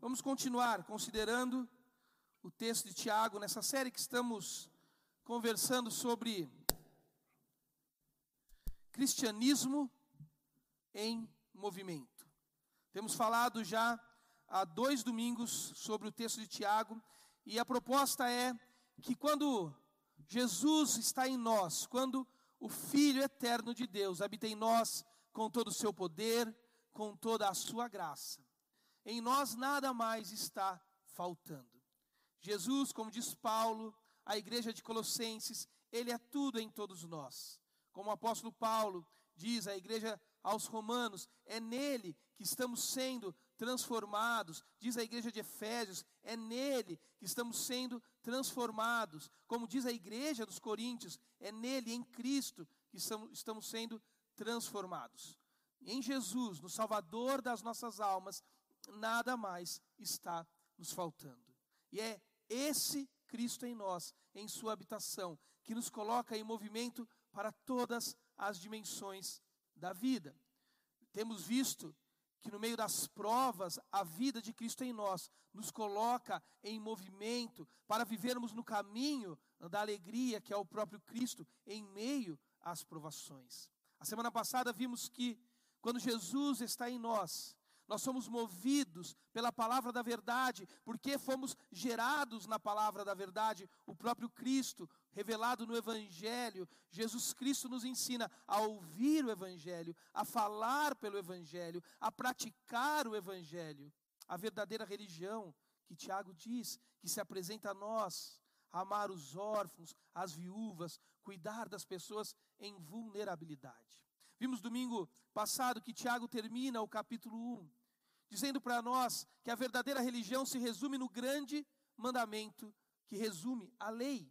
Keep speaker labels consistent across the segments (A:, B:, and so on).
A: Vamos continuar considerando o texto de Tiago nessa série que estamos conversando sobre cristianismo em movimento. Temos falado já há dois domingos sobre o texto de Tiago e a proposta é que quando Jesus está em nós, quando o Filho eterno de Deus habita em nós com todo o seu poder, com toda a sua graça, em nós nada mais está faltando. Jesus, como diz Paulo, a igreja de Colossenses, ele é tudo em todos nós. Como o apóstolo Paulo diz à igreja aos Romanos, é nele que estamos sendo transformados. Diz a igreja de Efésios, é nele que estamos sendo transformados. Como diz a igreja dos Coríntios, é nele, em Cristo, que estamos sendo transformados. Em Jesus, no Salvador das nossas almas, nada mais está nos faltando. E é esse Cristo em nós, em Sua habitação, que nos coloca em movimento para todas as dimensões da vida. Temos visto que no meio das provas, a vida de Cristo em nós nos coloca em movimento para vivermos no caminho da alegria que é o próprio Cristo em meio às provações. A semana passada vimos que quando Jesus está em nós, nós somos movidos pela palavra da verdade, porque fomos gerados na palavra da verdade. O próprio Cristo, revelado no Evangelho, Jesus Cristo nos ensina a ouvir o Evangelho, a falar pelo Evangelho, a praticar o Evangelho. A verdadeira religião que Tiago diz que se apresenta a nós, amar os órfãos, as viúvas, cuidar das pessoas em vulnerabilidade. Vimos domingo passado que Tiago termina o capítulo 1 dizendo para nós que a verdadeira religião se resume no grande mandamento que resume a lei: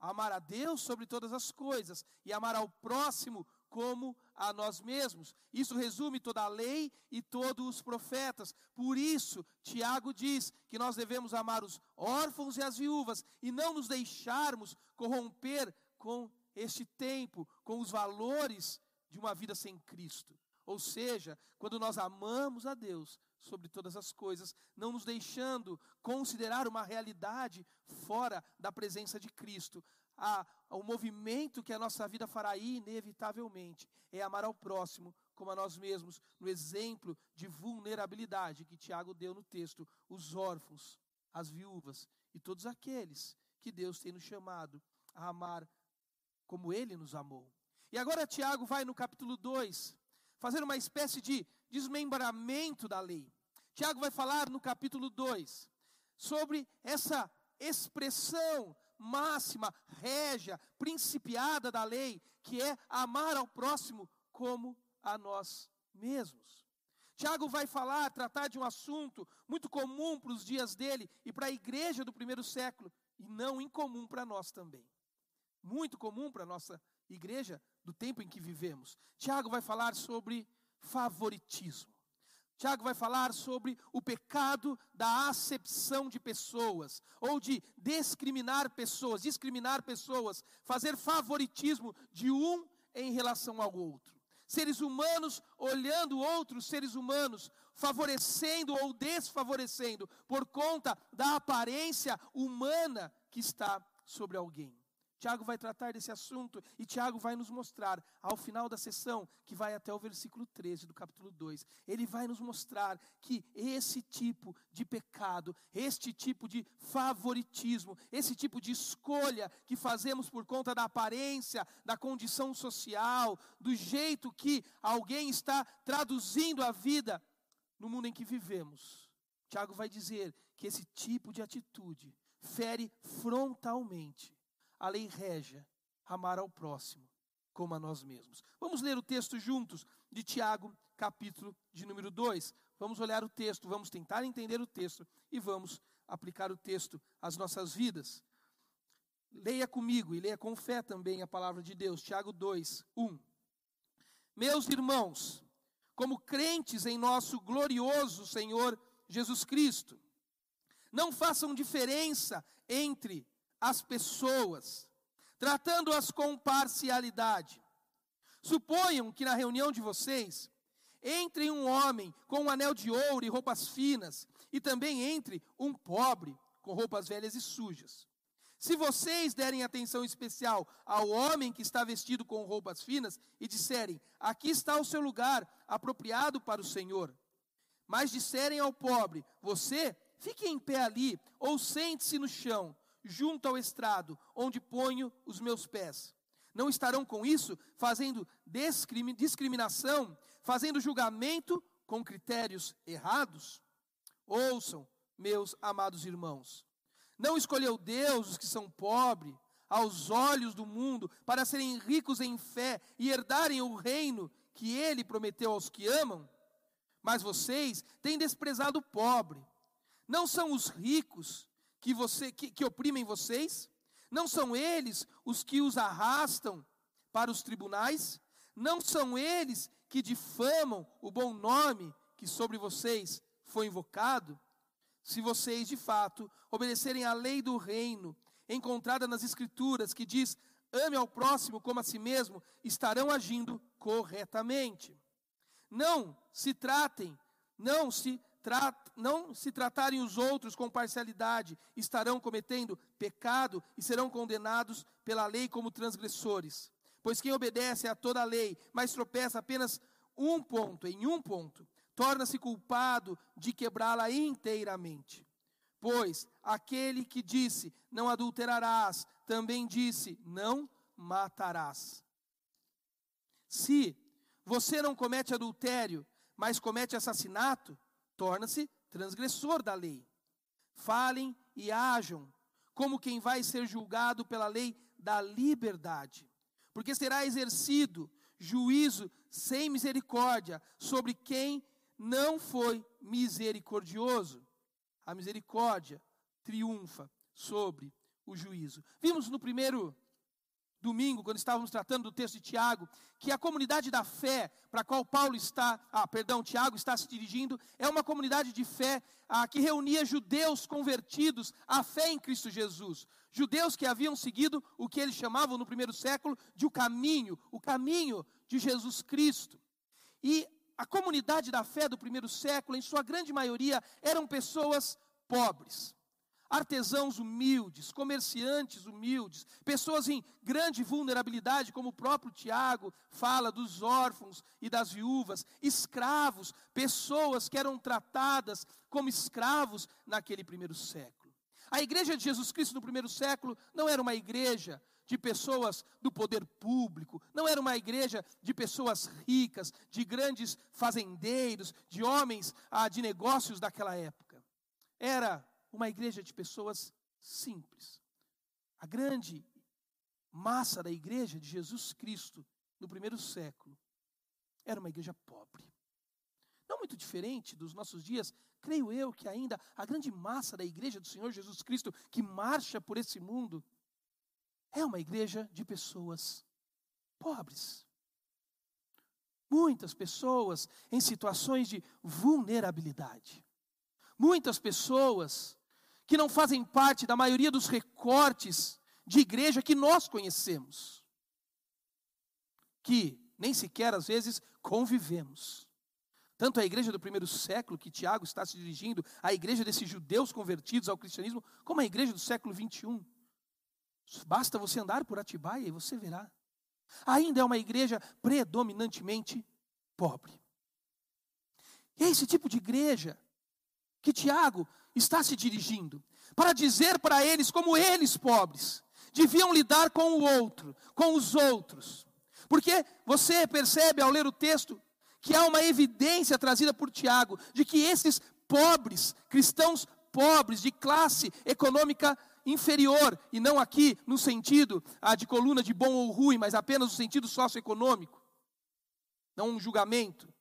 A: amar a Deus sobre todas as coisas e amar ao próximo como a nós mesmos. Isso resume toda a lei e todos os profetas. Por isso, Tiago diz que nós devemos amar os órfãos e as viúvas e não nos deixarmos corromper com este tempo, com os valores de uma vida sem Cristo. Ou seja, quando nós amamos a Deus, sobre todas as coisas, não nos deixando considerar uma realidade fora da presença de Cristo. A, o movimento que a nossa vida fará inevitavelmente é amar ao próximo como a nós mesmos, no exemplo de vulnerabilidade que Tiago deu no texto, os órfãos, as viúvas e todos aqueles que Deus tem nos chamado a amar como ele nos amou. E agora Tiago vai no capítulo 2 fazer uma espécie de desmembramento da lei. Tiago vai falar no capítulo 2 sobre essa expressão máxima, régia, principiada da lei, que é amar ao próximo como a nós mesmos. Tiago vai falar, tratar de um assunto muito comum para os dias dele e para a igreja do primeiro século, e não incomum para nós também. Muito comum para a nossa igreja do tempo em que vivemos. Tiago vai falar sobre favoritismo. Tiago vai falar sobre o pecado da acepção de pessoas, ou de discriminar pessoas, discriminar pessoas, fazer favoritismo de um em relação ao outro. Seres humanos olhando outros seres humanos, favorecendo ou desfavorecendo por conta da aparência humana que está sobre alguém. Tiago vai tratar desse assunto e Tiago vai nos mostrar, ao final da sessão, que vai até o versículo 13 do capítulo 2, ele vai nos mostrar que esse tipo de pecado, este tipo de favoritismo, esse tipo de escolha que fazemos por conta da aparência, da condição social, do jeito que alguém está traduzindo a vida no mundo em que vivemos. Tiago vai dizer que esse tipo de atitude fere frontalmente a lei régia, amar ao próximo como a nós mesmos. Vamos ler o texto juntos de Tiago, capítulo de número 2. Vamos olhar o texto, vamos tentar entender o texto e vamos aplicar o texto às nossas vidas. Leia comigo e leia com fé também a palavra de Deus. Tiago 2, 1. Meus irmãos, como crentes em nosso glorioso Senhor Jesus Cristo, não façam diferença entre as pessoas, tratando-as com parcialidade. Suponham que na reunião de vocês entre um homem com um anel de ouro e roupas finas, e também entre um pobre com roupas velhas e sujas. Se vocês derem atenção especial ao homem que está vestido com roupas finas e disserem: Aqui está o seu lugar apropriado para o Senhor. Mas disserem ao pobre: Você fique em pé ali, ou sente-se no chão, junto ao estrado, onde ponho os meus pés. Não estarão com isso fazendo discriminação, fazendo julgamento com critérios errados? Ouçam, meus amados irmãos. Não escolheu Deus os que são pobres aos olhos do mundo para serem ricos em fé e herdarem o reino que ele prometeu aos que amam? Mas vocês têm desprezado o pobre. Não são os ricos que, você, que, que oprimem vocês? Não são eles os que os arrastam para os tribunais? Não são eles que difamam o bom nome que sobre vocês foi invocado? se vocês de fato obedecerem à lei do reino, encontrada nas Escrituras, que diz: ame ao próximo como a si mesmo, estarão agindo corretamente. Não se tratem, não se não se tratarem os outros com parcialidade, estarão cometendo pecado e serão condenados pela lei como transgressores. Pois quem obedece a toda a lei, mas tropeça apenas um ponto, em um ponto, torna-se culpado de quebrá-la inteiramente. Pois aquele que disse: Não adulterarás, também disse: Não matarás. Se você não comete adultério, mas comete assassinato, torna-se transgressor da lei. Falem e ajam como quem vai ser julgado pela lei da liberdade, porque será exercido juízo sem misericórdia sobre quem não foi misericordioso. A misericórdia triunfa sobre o juízo. Vimos no primeiro domingo, quando estávamos tratando do texto de Tiago, que a comunidade da fé para a qual Paulo está, ah, perdão, Tiago está se dirigindo, é uma comunidade de fé ah, que reunia judeus convertidos à fé em Cristo Jesus. Judeus que haviam seguido o que eles chamavam no primeiro século de o caminho, o caminho de Jesus Cristo. E a comunidade da fé do primeiro século, em sua grande maioria, eram pessoas pobres, artesãos humildes, comerciantes humildes, pessoas em grande vulnerabilidade, como o próprio Tiago fala dos órfãos e das viúvas, escravos, pessoas que eram tratadas como escravos naquele primeiro século. A igreja de Jesus Cristo no primeiro século não era uma igreja de pessoas do poder público, não era uma igreja de pessoas ricas, de grandes fazendeiros, de homens ah, de negócios daquela época. Era uma igreja de pessoas simples. A grande massa da igreja de Jesus Cristo no primeiro século era uma igreja pobre. Não muito diferente dos nossos dias, creio eu que ainda a grande massa da igreja do Senhor Jesus Cristo que marcha por esse mundo é uma igreja de pessoas pobres. Muitas pessoas em situações de vulnerabilidade. Muitas pessoas que não fazem parte da maioria dos recortes de igreja que nós conhecemos. Que nem sequer às vezes convivemos. Tanto a igreja do primeiro século, que Tiago está se dirigindo, a igreja desses judeus convertidos ao cristianismo, como a igreja do século 21. Basta você andar por Atibaia e você verá. Ainda é uma igreja predominantemente pobre. E é esse tipo de igreja que Tiago está se dirigindo para dizer para eles como eles pobres deviam lidar com o outro, com os outros. Porque você percebe ao ler o texto que há uma evidência trazida por Tiago de que esses pobres, cristãos pobres de classe econômica inferior, e não aqui no sentido ah, de coluna de bom ou ruim, mas apenas no sentido socioeconômico, não um julgamento,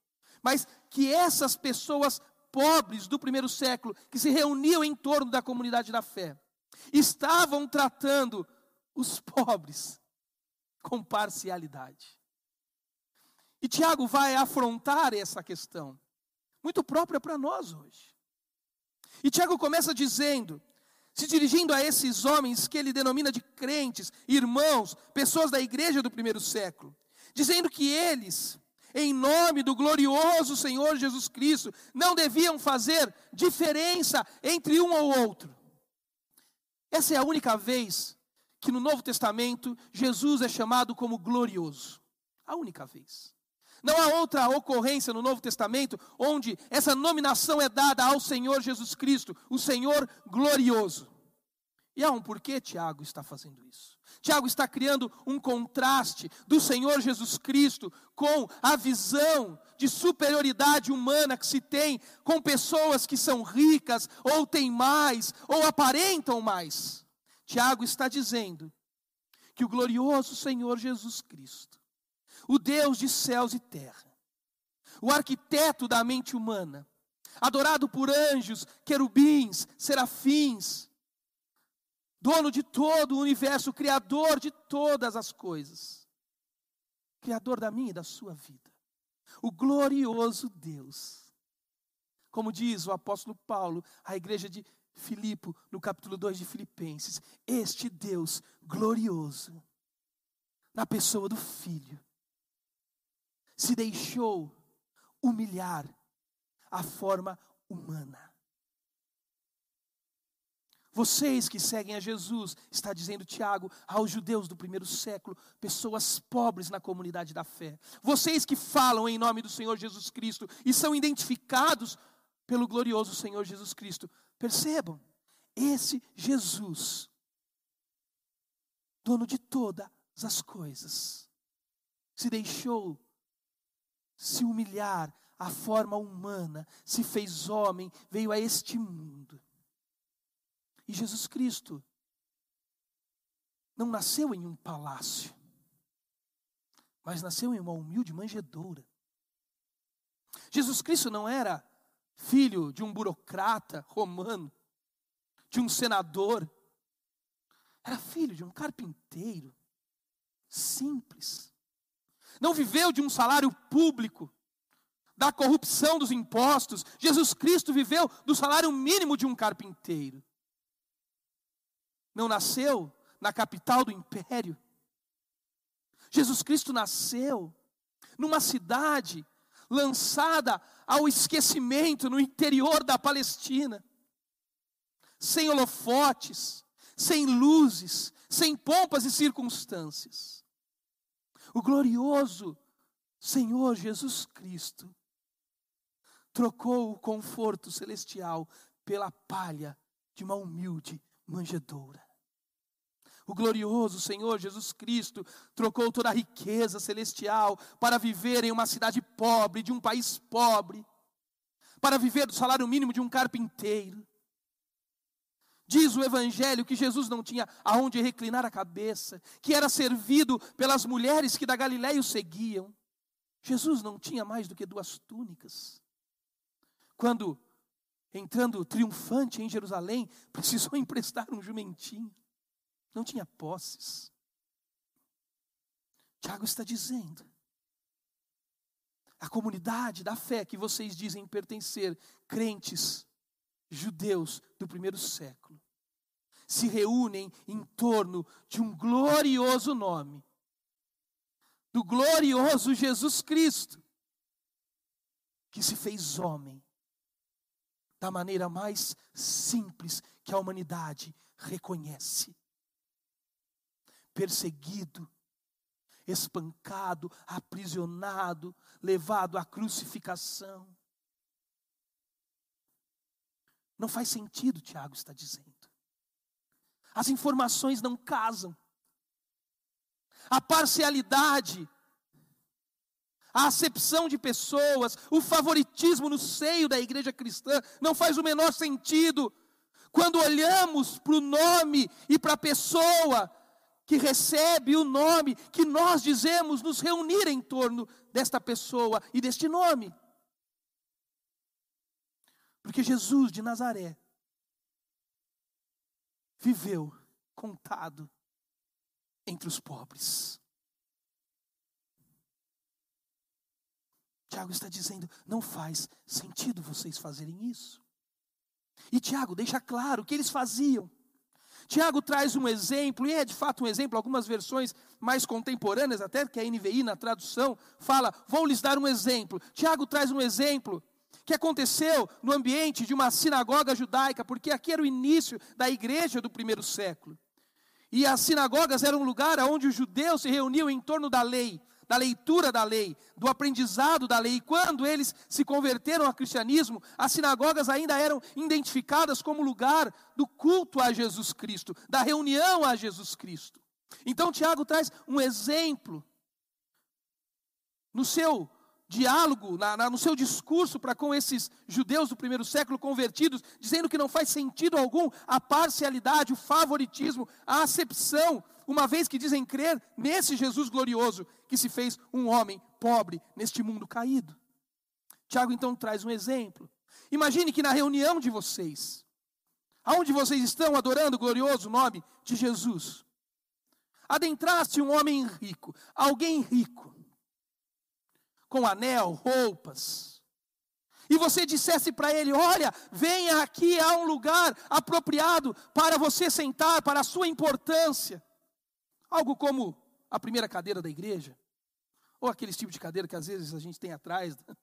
A: mas que essas pessoas pobres do primeiro século, que se reuniam em torno da comunidade da fé, estavam tratando os pobres com parcialidade. E Tiago vai afrontar essa questão, muito própria para nós hoje. E Tiago começa dizendo se dirigindo a esses homens que ele denomina de crentes, irmãos, pessoas da igreja do primeiro século, dizendo que eles em nome do glorioso Senhor Jesus Cristo, não deviam fazer diferença entre um ou outro. Essa é a única vez que no Novo Testamento Jesus é chamado como glorioso. A única vez. Não há outra ocorrência no Novo Testamento onde essa nominação é dada ao Senhor Jesus Cristo, o Senhor glorioso. E há um porquê Tiago está fazendo isso. Tiago está criando um contraste do Senhor Jesus Cristo com a visão de superioridade humana que se tem com pessoas que são ricas, ou têm mais, ou aparentam mais. Tiago está dizendo que o glorioso Senhor Jesus Cristo, o Deus de céus e terra, o arquiteto da mente humana, adorado por anjos, querubins, serafins, dono de todo o universo, criador de todas as coisas, criador da minha e da sua vida, o glorioso Deus. Como diz o apóstolo Paulo à igreja de Filipe, no capítulo 2 de Filipenses, este Deus glorioso, na pessoa do Filho, se deixou humilhar a forma humana. Vocês que seguem a Jesus, está dizendo Tiago aos judeus do primeiro século, pessoas pobres na comunidade da fé. Vocês que falam em nome do Senhor Jesus Cristo e são identificados pelo glorioso Senhor Jesus Cristo, percebam, esse Jesus, dono de todas as coisas, se deixou se humilhar à forma humana, se fez homem, veio a este mundo e Jesus Cristo não nasceu em um palácio, mas nasceu em uma humilde manjedoura. Jesus Cristo não era filho de um burocrata romano, de um senador, era filho de um carpinteiro, simples. Não viveu de um salário público, da corrupção dos impostos. Jesus Cristo viveu do salário mínimo de um carpinteiro não nasceu na capital do império. Jesus Cristo nasceu numa cidade lançada ao esquecimento no interior da Palestina, sem holofotes, sem luzes, sem pompas e circunstâncias. O glorioso Senhor Jesus Cristo trocou o conforto celestial pela palha de uma humilde manjedoura. O glorioso Senhor Jesus Cristo trocou toda a riqueza celestial para viver em uma cidade pobre, de um país pobre, para viver do salário mínimo de um carpinteiro. Diz o Evangelho que Jesus não tinha aonde reclinar a cabeça, que era servido pelas mulheres que da Galiléia o seguiam. Jesus não tinha mais do que duas túnicas. Quando, entrando triunfante em Jerusalém, precisou emprestar um jumentinho não tinha posses. Tiago está dizendo: a comunidade da fé que vocês dizem pertencer, crentes judeus do primeiro século, se reúnem em torno de um glorioso nome, do glorioso Jesus Cristo, que se fez homem da maneira mais simples que a humanidade reconhece perseguido, espancado, aprisionado, levado à crucificação. Não faz sentido, Tiago está dizendo. As informações não casam. A parcialidade, a acepção de pessoas, o favoritismo no seio da igreja cristã não faz o menor sentido. Quando olhamos para o nome e para a pessoa que recebe o nome que nós dizemos nos reunir em torno desta pessoa e deste nome. Porque Jesus de Nazaré viveu contado entre os pobres. Tiago está dizendo: não faz sentido vocês fazerem isso. E Tiago deixa claro que eles faziam. Tiago traz um exemplo, e é de fato um exemplo, algumas versões mais contemporâneas, até que a NVI na tradução fala, vou lhes dar um exemplo. Tiago traz um exemplo que aconteceu no ambiente de uma sinagoga judaica, porque aqui era o início da igreja do primeiro século. E as sinagogas eram um lugar onde os judeus se reuniam em torno da lei, da leitura da lei, do aprendizado da lei. E quando eles se converteram ao cristianismo, as sinagogas ainda eram identificadas como lugar do culto a Jesus Cristo, da reunião a Jesus Cristo. Então Tiago traz um exemplo no seu diálogo, na, na, no seu discurso para com esses judeus do primeiro século convertidos, dizendo que não faz sentido algum a parcialidade, o favoritismo, a acepção, uma vez que dizem crer nesse Jesus glorioso que se fez um homem pobre neste mundo caído. Tiago então traz um exemplo. Imagine que na reunião de vocês, aonde vocês estão adorando o glorioso nome de Jesus, adentrasse um homem rico, alguém rico, com anel, roupas, e você dissesse para ele: Olha, venha aqui, há um lugar apropriado para você sentar, para a sua importância. Algo como a primeira cadeira da igreja, ou aquele tipo de cadeira que às vezes a gente tem atrás. Né?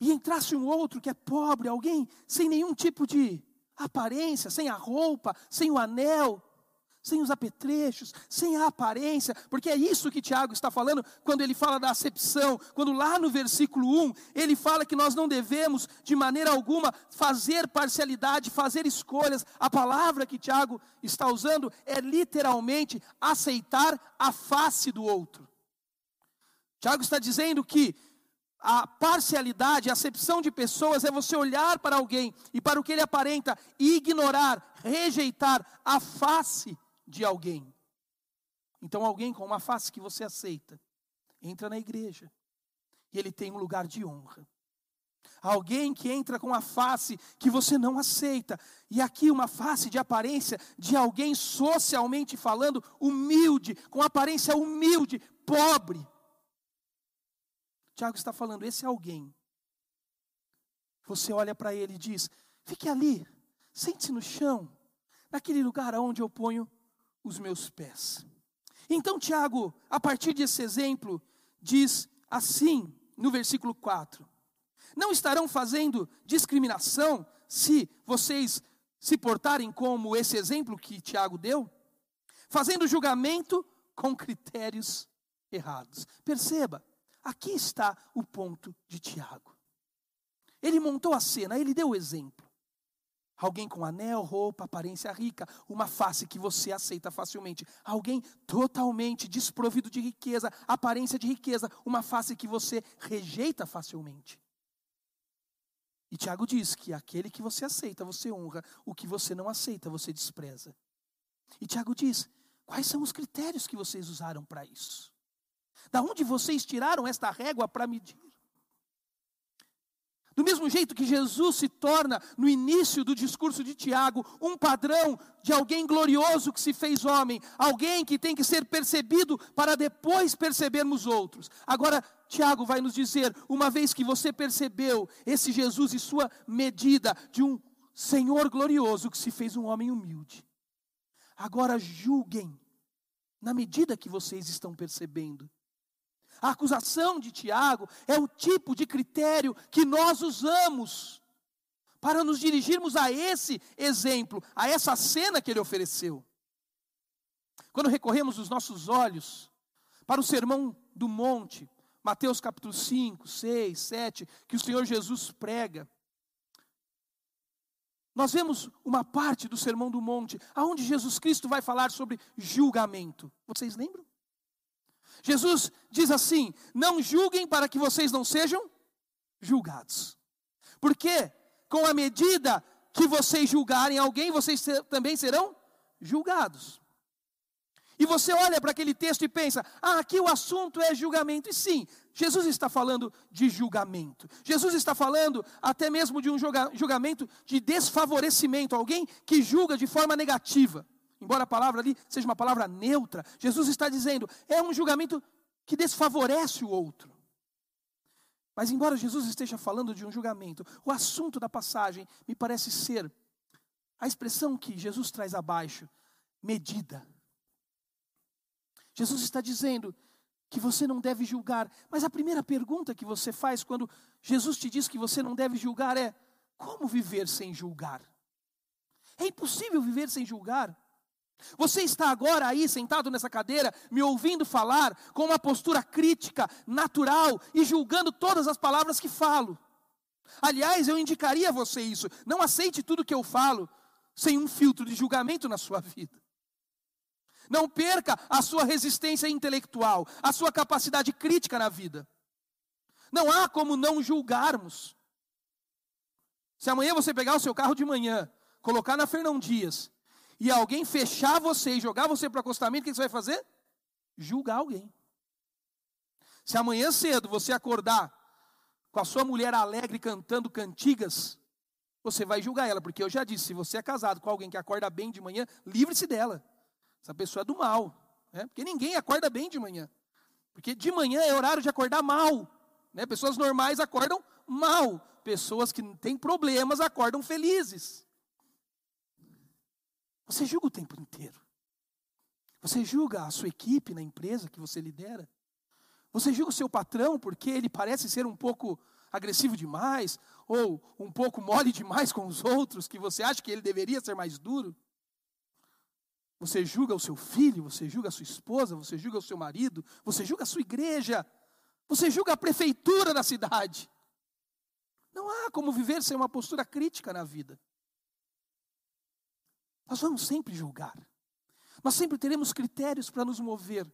A: E entrasse um outro que é pobre, alguém sem nenhum tipo de aparência, sem a roupa, sem o anel, sem os apetrechos, sem a aparência, porque é isso que Tiago está falando quando ele fala da acepção, quando lá no versículo 1 ele fala que nós não devemos de maneira alguma fazer parcialidade, fazer escolhas. A palavra que Tiago está usando é literalmente aceitar a face do outro. Tiago está dizendo que a parcialidade, a acepção de pessoas é você olhar para alguém e para o que ele aparenta e ignorar, rejeitar a face de alguém. Então, alguém com uma face que você aceita, entra na igreja e ele tem um lugar de honra. Alguém que entra com a face que você não aceita, e aqui uma face de aparência de alguém socialmente falando humilde, com aparência humilde, pobre. Tiago está falando, esse é alguém. Você olha para ele e diz: fique ali, sente-se no chão, naquele lugar onde eu ponho os meus pés. Então, Tiago, a partir desse exemplo, diz assim, no versículo 4: Não estarão fazendo discriminação se vocês se portarem como esse exemplo que Tiago deu? Fazendo julgamento com critérios errados. Perceba, aqui está o ponto de Tiago. Ele montou a cena, ele deu o exemplo. Alguém com anel, roupa, aparência rica, uma face que você aceita facilmente. Alguém totalmente desprovido de riqueza, aparência de riqueza, uma face que você rejeita facilmente. E Tiago diz que aquele que você aceita, você honra, o que você não aceita, você despreza. E Tiago diz: quais são os critérios que vocês usaram para isso? Da onde vocês tiraram esta régua para medir? Do mesmo jeito que Jesus se torna, no início do discurso de Tiago, um padrão de alguém glorioso que se fez homem, alguém que tem que ser percebido para depois percebermos outros. Agora, Tiago vai nos dizer: uma vez que você percebeu esse Jesus e sua medida de um Senhor glorioso que se fez um homem humilde, agora julguem, na medida que vocês estão percebendo a acusação de Tiago é o tipo de critério que nós usamos para nos dirigirmos a esse exemplo, a essa cena que ele ofereceu. Quando recorremos os nossos olhos para o sermão do monte, Mateus capítulo 5, 6, 7, que o Senhor Jesus prega, nós vemos uma parte do sermão do monte, aonde Jesus Cristo vai falar sobre julgamento. Vocês lembram? Jesus diz assim: Não julguem para que vocês não sejam julgados. Porque com a medida que vocês julgarem alguém, vocês também serão julgados. E você olha para aquele texto e pensa: ah, aqui o assunto é julgamento. E sim, Jesus está falando de julgamento. Jesus está falando até mesmo de um julgamento de desfavorecimento, alguém que julga de forma negativa. Embora a palavra ali seja uma palavra neutra, Jesus está dizendo, é um julgamento que desfavorece o outro. Mas embora Jesus esteja falando de um julgamento, o assunto da passagem me parece ser A expressão que Jesus traz abaixo, medida. Jesus está dizendo que você não deve julgar, mas a primeira pergunta que você faz quando Jesus te diz que você não deve julgar é: como viver sem julgar? É impossível viver sem julgar. Você está agora aí sentado nessa cadeira, me ouvindo falar com uma postura crítica, natural e julgando todas as palavras que falo. Aliás, eu indicaria a você isso. Não aceite tudo que eu falo sem um filtro de julgamento na sua vida. Não perca a sua resistência intelectual, a sua capacidade crítica na vida. Não há como não julgarmos. Se amanhã você pegar o seu carro de manhã, colocar na Fernão Dias, e alguém fechar você e jogar você para o acostamento, o que você vai fazer? Julgar alguém. Se amanhã cedo você acordar com a sua mulher alegre cantando cantigas, você vai julgar ela, porque eu já disse: se você é casado com alguém que acorda bem de manhã, livre-se dela. Essa pessoa é do mal. Né? Porque ninguém acorda bem de manhã. Porque de manhã é horário de acordar mal. Né? Pessoas normais acordam mal. Pessoas que têm problemas acordam felizes. Você julga o tempo inteiro. Você julga a sua equipe na empresa que você lidera. Você julga o seu patrão porque ele parece ser um pouco agressivo demais, ou um pouco mole demais com os outros, que você acha que ele deveria ser mais duro. Você julga o seu filho, você julga a sua esposa, você julga o seu marido, você julga a sua igreja, você julga a prefeitura da cidade. Não há como viver sem uma postura crítica na vida. Nós vamos sempre julgar. Nós sempre teremos critérios para nos mover.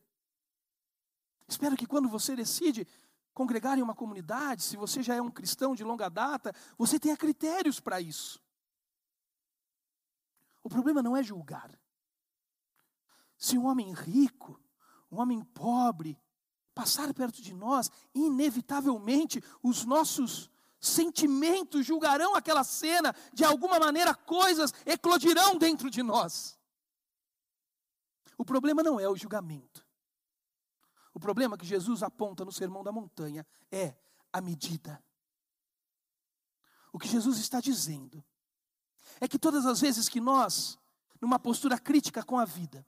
A: Espero que quando você decide congregar em uma comunidade, se você já é um cristão de longa data, você tenha critérios para isso. O problema não é julgar. Se um homem rico, um homem pobre, passar perto de nós, inevitavelmente os nossos sentimentos julgarão aquela cena, de alguma maneira coisas eclodirão dentro de nós. O problema não é o julgamento. O problema que Jesus aponta no Sermão da Montanha é a medida. O que Jesus está dizendo é que todas as vezes que nós, numa postura crítica com a vida,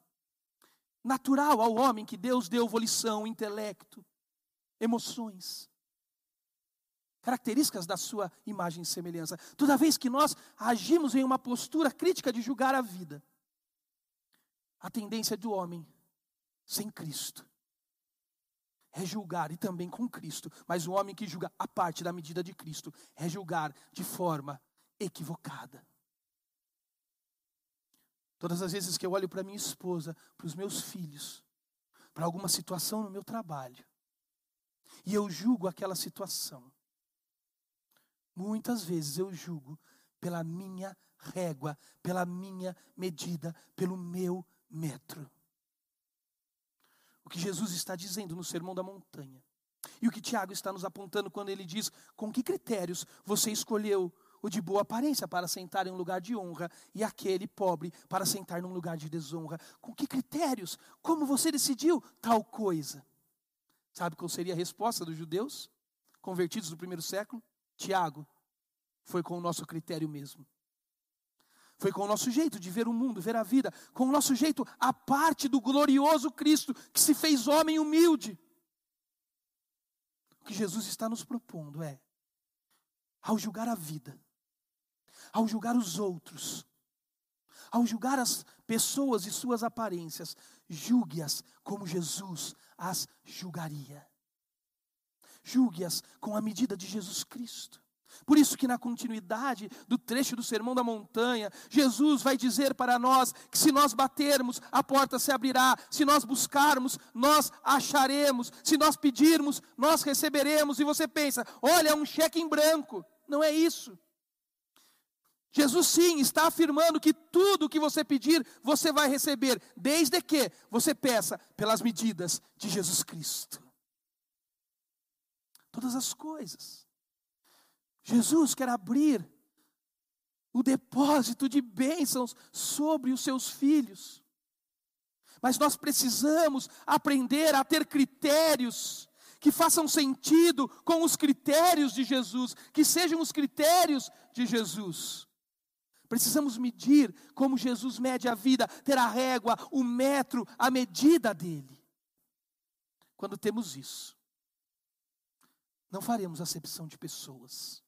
A: natural ao homem que Deus deu volição, intelecto, emoções, características da sua imagem e semelhança. Toda vez que nós agimos em uma postura crítica de julgar a vida, a tendência do homem sem Cristo é julgar e também com Cristo, mas o homem que julga a parte da medida de Cristo é julgar de forma equivocada. Todas as vezes que eu olho para minha esposa, para os meus filhos, para alguma situação no meu trabalho, e eu julgo aquela situação, muitas vezes eu julgo pela minha régua, pela minha medida, pelo meu metro o que Jesus está dizendo no Sermão da Montanha. E o que Tiago está nos apontando quando ele diz: com que critérios você escolheu o de boa aparência para sentar em um lugar de honra e aquele pobre para sentar num lugar de desonra? Com que critérios? Como você decidiu tal coisa? Sabe qual seria a resposta dos judeus convertidos do primeiro século? Tiago, foi com o nosso critério mesmo. Foi com o nosso jeito de ver o mundo, ver a vida, com o nosso jeito, a parte do glorioso Cristo que se fez homem humilde. O que Jesus está nos propondo é, ao julgar a vida, ao julgar os outros, ao julgar as pessoas e suas aparências, julgue-as como Jesus as julgaria. Julgue-as com a medida de Jesus Cristo. Por isso que na continuidade do trecho do Sermão da Montanha, Jesus vai dizer para nós que se nós batermos, a porta se abrirá, se nós buscarmos, nós acharemos, se nós pedirmos, nós receberemos. E você pensa, olha, é um cheque em branco. Não é isso. Jesus sim está afirmando que tudo que você pedir, você vai receber, desde que você peça pelas medidas de Jesus Cristo. Todas as coisas. Jesus quer abrir o depósito de bênçãos sobre os seus filhos. Mas nós precisamos aprender a ter critérios que façam sentido com os critérios de Jesus, que sejam os critérios de Jesus. Precisamos medir como Jesus mede a vida, ter a régua, o metro, a medida dele. Quando temos isso, não faremos acepção de pessoas.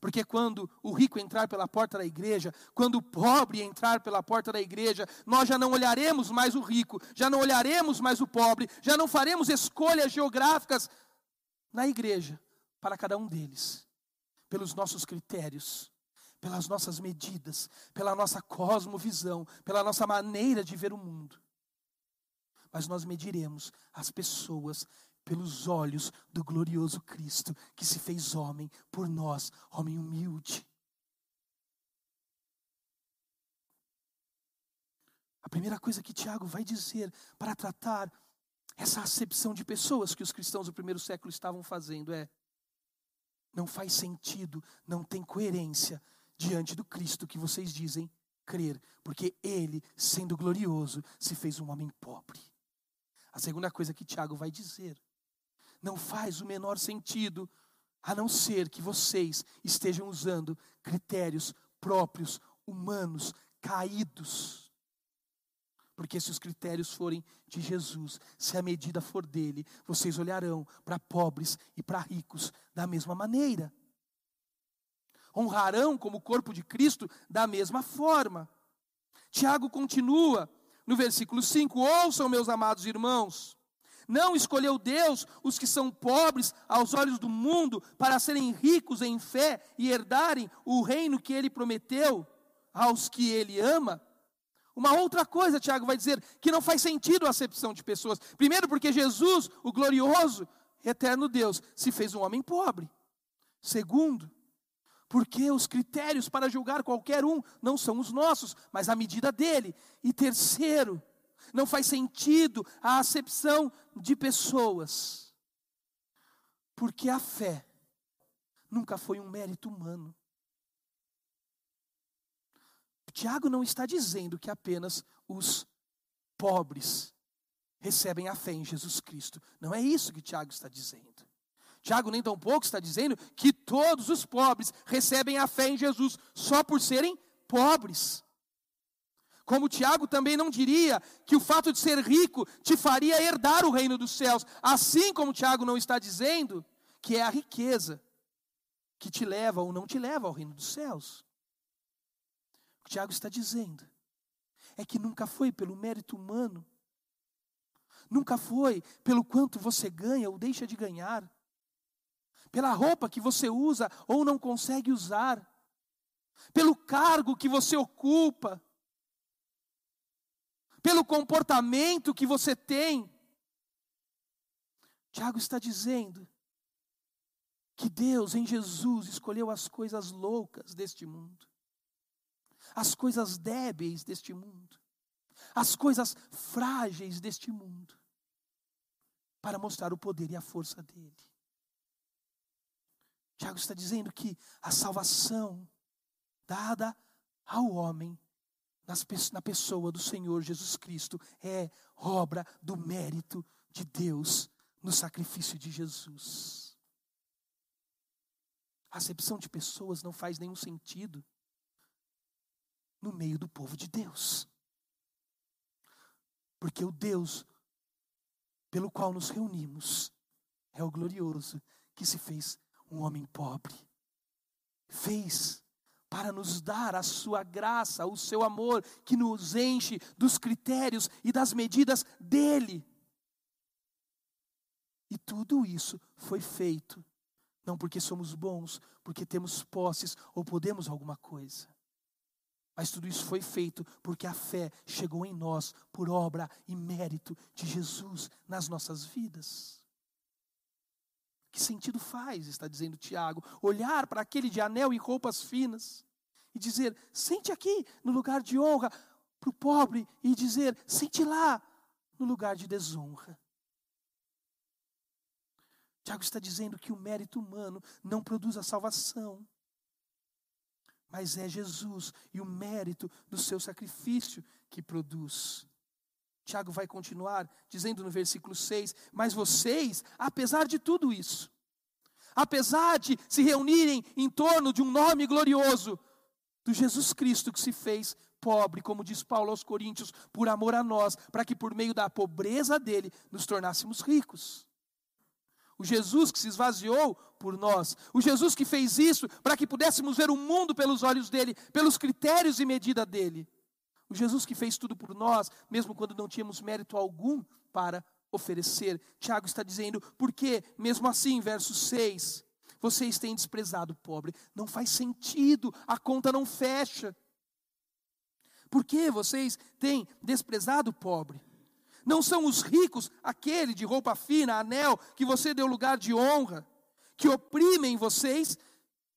A: Porque quando o rico entrar pela porta da igreja, quando o pobre entrar pela porta da igreja, nós já não olharemos mais o rico, já não olharemos mais o pobre, já não faremos escolhas geográficas na igreja para cada um deles, pelos nossos critérios, pelas nossas medidas, pela nossa cosmovisão, pela nossa maneira de ver o mundo. Mas nós mediremos as pessoas pelos olhos do glorioso Cristo que se fez homem por nós, homem humilde. A primeira coisa que Tiago vai dizer para tratar essa acepção de pessoas que os cristãos do primeiro século estavam fazendo é: não faz sentido, não tem coerência diante do Cristo que vocês dizem crer, porque ele, sendo glorioso, se fez um homem pobre. A segunda coisa que Tiago vai dizer não faz o menor sentido, a não ser que vocês estejam usando critérios próprios, humanos, caídos. Porque se os critérios forem de Jesus, se a medida for dele, vocês olharão para pobres e para ricos da mesma maneira. Honrarão como corpo de Cristo da mesma forma. Tiago continua no versículo 5: Ouçam, meus amados irmãos, não escolheu Deus os que são pobres aos olhos do mundo para serem ricos em fé e herdarem o reino que ele prometeu aos que ele ama? Uma outra coisa, Tiago vai dizer, que não faz sentido a acepção de pessoas. Primeiro, porque Jesus, o glorioso, eterno Deus, se fez um homem pobre. Segundo, porque os critérios para julgar qualquer um não são os nossos, mas a medida dele. E terceiro, não faz sentido a acepção de pessoas, porque a fé nunca foi um mérito humano. Tiago não está dizendo que apenas os pobres recebem a fé em Jesus Cristo. Não é isso que Tiago está dizendo. Tiago nem tão pouco está dizendo que todos os pobres recebem a fé em Jesus só por serem pobres. Como Tiago também não diria que o fato de ser rico te faria herdar o reino dos céus, assim como Tiago não está dizendo que é a riqueza que te leva ou não te leva ao reino dos céus. O que Tiago está dizendo é que nunca foi pelo mérito humano, nunca foi pelo quanto você ganha ou deixa de ganhar, pela roupa que você usa ou não consegue usar, pelo cargo que você ocupa, pelo comportamento que você tem. Tiago está dizendo que Deus em Jesus escolheu as coisas loucas deste mundo, as coisas débeis deste mundo, as coisas frágeis deste mundo, para mostrar o poder e a força dele. Tiago está dizendo que a salvação dada ao homem na pessoa do Senhor Jesus Cristo é obra do mérito de Deus no sacrifício de Jesus. A acepção de pessoas não faz nenhum sentido no meio do povo de Deus. Porque o Deus pelo qual nos reunimos é o glorioso que se fez um homem pobre. Fez para nos dar a sua graça, o seu amor, que nos enche dos critérios e das medidas dele. E tudo isso foi feito, não porque somos bons, porque temos posses ou podemos alguma coisa. Mas tudo isso foi feito porque a fé chegou em nós por obra e mérito de Jesus nas nossas vidas. Que sentido faz, está dizendo Tiago, olhar para aquele de anel e roupas finas e dizer: sente aqui no lugar de honra para o pobre e dizer: sente lá no lugar de desonra. Tiago está dizendo que o mérito humano não produz a salvação, mas é Jesus e o mérito do seu sacrifício que produz. Tiago vai continuar dizendo no versículo 6: Mas vocês, apesar de tudo isso, apesar de se reunirem em torno de um nome glorioso, do Jesus Cristo que se fez pobre, como diz Paulo aos Coríntios, por amor a nós, para que por meio da pobreza dele nos tornássemos ricos. O Jesus que se esvaziou por nós, o Jesus que fez isso para que pudéssemos ver o mundo pelos olhos dele, pelos critérios e medida dele. O Jesus que fez tudo por nós, mesmo quando não tínhamos mérito algum para oferecer. Tiago está dizendo, porque, mesmo assim, verso 6, vocês têm desprezado o pobre. Não faz sentido, a conta não fecha. Por que vocês têm desprezado o pobre? Não são os ricos, aquele de roupa fina, anel, que você deu lugar de honra, que oprimem vocês?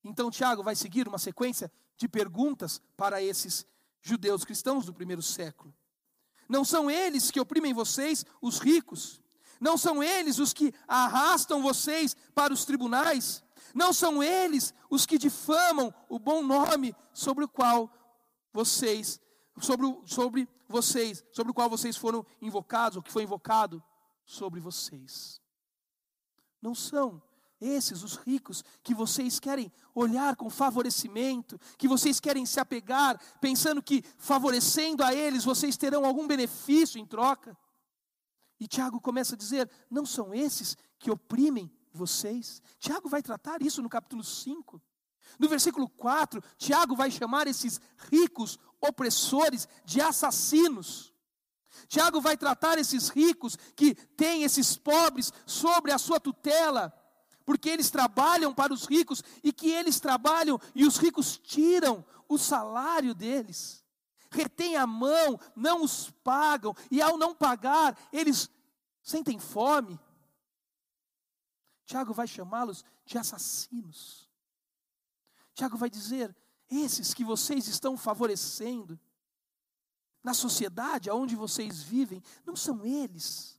A: Então, Tiago vai seguir uma sequência de perguntas para esses judeus cristãos do primeiro século. Não são eles que oprimem vocês, os ricos. Não são eles os que arrastam vocês para os tribunais. Não são eles os que difamam o bom nome sobre o qual vocês, sobre, sobre vocês, sobre o qual vocês foram invocados, ou que foi invocado sobre vocês. Não são esses os ricos que vocês querem olhar com favorecimento, que vocês querem se apegar, pensando que favorecendo a eles vocês terão algum benefício em troca. E Tiago começa a dizer: não são esses que oprimem vocês. Tiago vai tratar isso no capítulo 5. No versículo 4, Tiago vai chamar esses ricos opressores de assassinos. Tiago vai tratar esses ricos que têm esses pobres sobre a sua tutela, porque eles trabalham para os ricos e que eles trabalham e os ricos tiram o salário deles. Retém a mão, não os pagam, e ao não pagar, eles sentem fome, Tiago vai chamá-los de assassinos. Tiago vai dizer: esses que vocês estão favorecendo na sociedade aonde vocês vivem, não são eles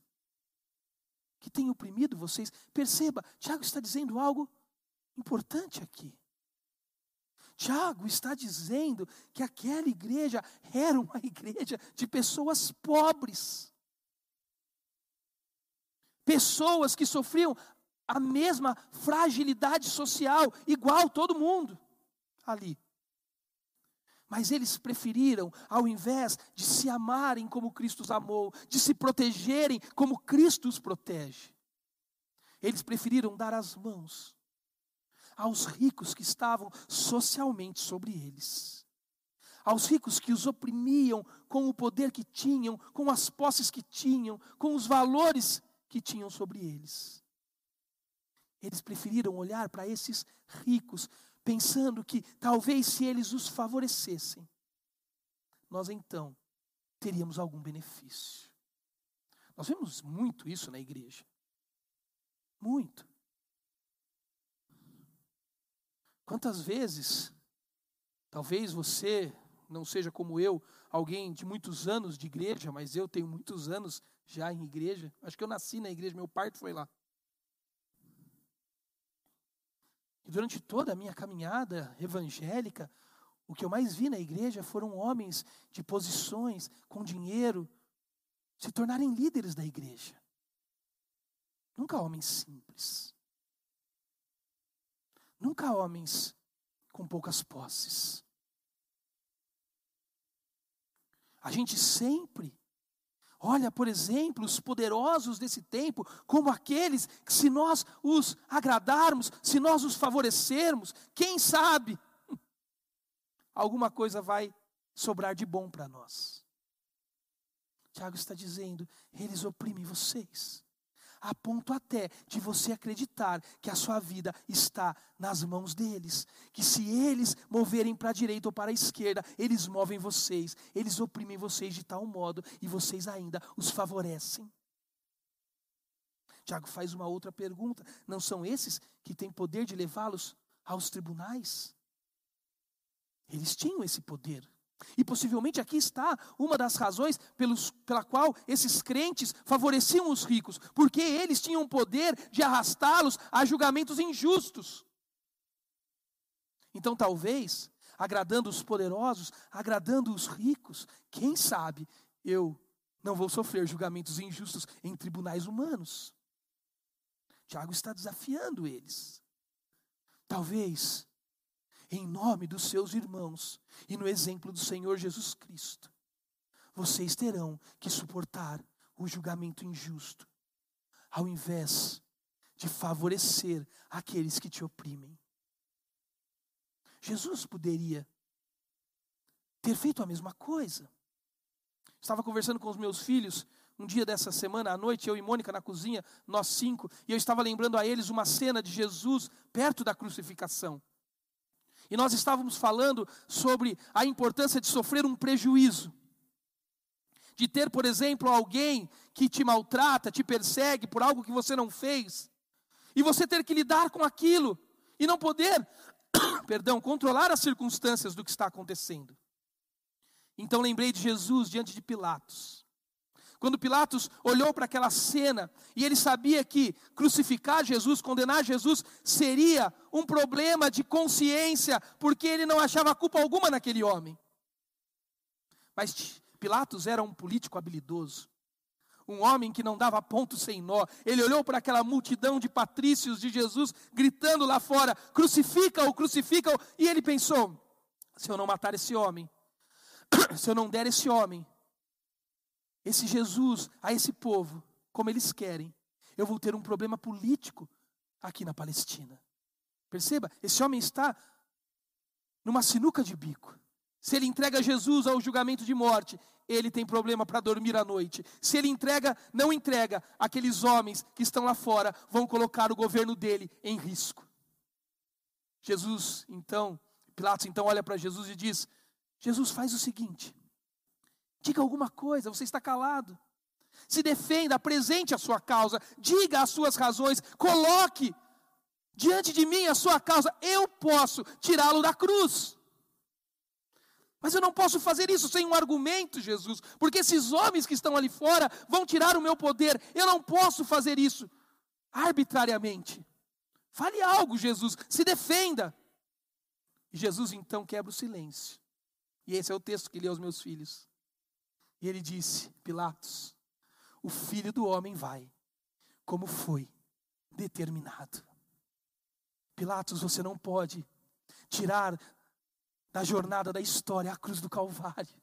A: que têm oprimido vocês. Perceba, Tiago está dizendo algo importante aqui. Tiago está dizendo que aquela igreja era uma igreja de pessoas pobres. Pessoas que sofriam a mesma fragilidade social, igual todo mundo ali. Mas eles preferiram, ao invés de se amarem como Cristo os amou, de se protegerem como Cristo os protege, eles preferiram dar as mãos aos ricos que estavam socialmente sobre eles, aos ricos que os oprimiam com o poder que tinham, com as posses que tinham, com os valores que tinham sobre eles. Eles preferiram olhar para esses ricos, pensando que talvez se eles os favorecessem, nós então teríamos algum benefício. Nós vemos muito isso na igreja. Muito. Quantas vezes, talvez você não seja como eu, alguém de muitos anos de igreja, mas eu tenho muitos anos já em igreja. Acho que eu nasci na igreja, meu parto foi lá. E durante toda a minha caminhada evangélica, o que eu mais vi na igreja foram homens de posições, com dinheiro, se tornarem líderes da igreja. Nunca homens simples. Nunca homens com poucas posses. A gente sempre Olha, por exemplo, os poderosos desse tempo, como aqueles que, se nós os agradarmos, se nós os favorecermos, quem sabe, alguma coisa vai sobrar de bom para nós. Tiago está dizendo: eles oprimem vocês a ponto até de você acreditar que a sua vida está nas mãos deles, que se eles moverem para a direita ou para a esquerda, eles movem vocês, eles oprimem vocês de tal modo e vocês ainda os favorecem. Tiago faz uma outra pergunta: não são esses que têm poder de levá-los aos tribunais? Eles tinham esse poder. E possivelmente aqui está uma das razões pelos, pela qual esses crentes favoreciam os ricos, porque eles tinham o poder de arrastá-los a julgamentos injustos. Então, talvez, agradando os poderosos, agradando os ricos, quem sabe eu não vou sofrer julgamentos injustos em tribunais humanos. Tiago está desafiando eles. Talvez em nome dos seus irmãos e no exemplo do Senhor Jesus Cristo, vocês terão que suportar o julgamento injusto, ao invés de favorecer aqueles que te oprimem. Jesus poderia ter feito a mesma coisa. Estava conversando com os meus filhos um dia dessa semana à noite, eu e Mônica na cozinha, nós cinco, e eu estava lembrando a eles uma cena de Jesus perto da crucificação. E nós estávamos falando sobre a importância de sofrer um prejuízo. De ter, por exemplo, alguém que te maltrata, te persegue por algo que você não fez, e você ter que lidar com aquilo e não poder, perdão, controlar as circunstâncias do que está acontecendo. Então lembrei de Jesus diante de Pilatos. Quando Pilatos olhou para aquela cena e ele sabia que crucificar Jesus, condenar Jesus, seria um problema de consciência, porque ele não achava culpa alguma naquele homem. Mas Pilatos era um político habilidoso, um homem que não dava ponto sem nó. Ele olhou para aquela multidão de patrícios de Jesus gritando lá fora: crucifica-o, crucifica-o. E ele pensou: se eu não matar esse homem, se eu não der esse homem esse Jesus a esse povo, como eles querem, eu vou ter um problema político aqui na Palestina. Perceba, esse homem está numa sinuca de bico. Se ele entrega Jesus ao julgamento de morte, ele tem problema para dormir à noite. Se ele entrega, não entrega, aqueles homens que estão lá fora vão colocar o governo dele em risco. Jesus, então, Pilatos então olha para Jesus e diz: Jesus faz o seguinte: Diga alguma coisa, você está calado. Se defenda, apresente a sua causa, diga as suas razões, coloque diante de mim a sua causa. Eu posso tirá-lo da cruz. Mas eu não posso fazer isso sem um argumento, Jesus, porque esses homens que estão ali fora vão tirar o meu poder. Eu não posso fazer isso arbitrariamente. Fale algo, Jesus, se defenda. Jesus então quebra o silêncio. E esse é o texto que li aos meus filhos. E ele disse: Pilatos, o filho do homem vai, como foi determinado. Pilatos, você não pode tirar da jornada da história a cruz do Calvário.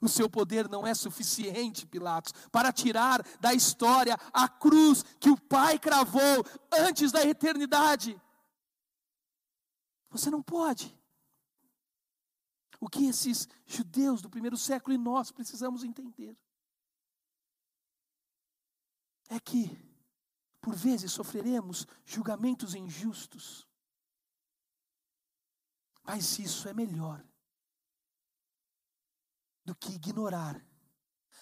A: O seu poder não é suficiente, Pilatos, para tirar da história a cruz que o Pai cravou antes da eternidade. Você não pode. O que esses judeus do primeiro século e nós precisamos entender é que, por vezes, sofreremos julgamentos injustos, mas isso é melhor do que ignorar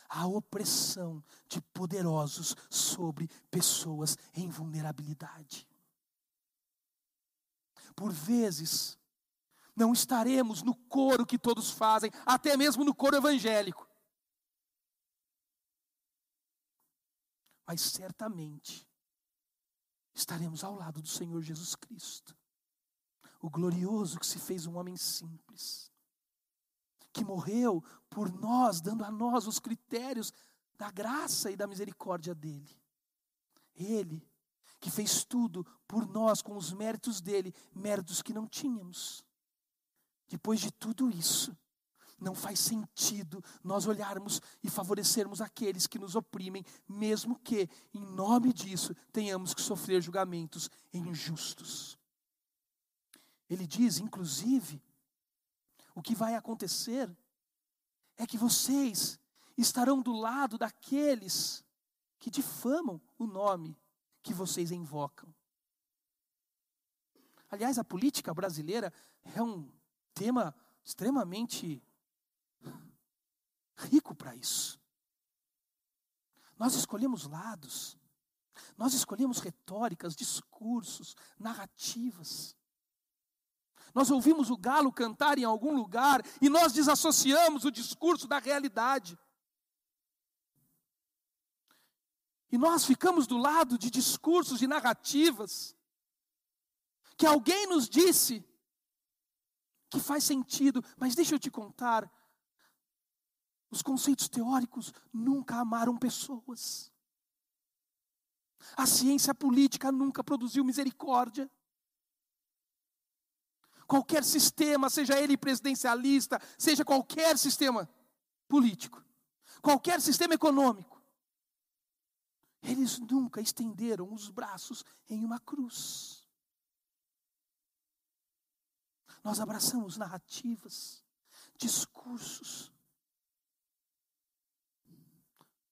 A: a opressão de poderosos sobre pessoas em vulnerabilidade. Por vezes, não estaremos no coro que todos fazem, até mesmo no coro evangélico. Mas certamente estaremos ao lado do Senhor Jesus Cristo, o glorioso que se fez um homem simples, que morreu por nós, dando a nós os critérios da graça e da misericórdia dele. Ele que fez tudo por nós com os méritos dele, méritos que não tínhamos. Depois de tudo isso, não faz sentido nós olharmos e favorecermos aqueles que nos oprimem, mesmo que, em nome disso, tenhamos que sofrer julgamentos injustos. Ele diz, inclusive, o que vai acontecer é que vocês estarão do lado daqueles que difamam o nome que vocês invocam. Aliás, a política brasileira é um tema extremamente rico para isso. Nós escolhemos lados, nós escolhemos retóricas, discursos, narrativas. Nós ouvimos o galo cantar em algum lugar e nós desassociamos o discurso da realidade. E nós ficamos do lado de discursos e narrativas que alguém nos disse que faz sentido, mas deixa eu te contar. Os conceitos teóricos nunca amaram pessoas. A ciência política nunca produziu misericórdia. qualquer sistema, seja ele presidencialista, seja qualquer sistema político, qualquer sistema econômico, eles nunca estenderam os braços em uma cruz. Nós abraçamos narrativas, discursos,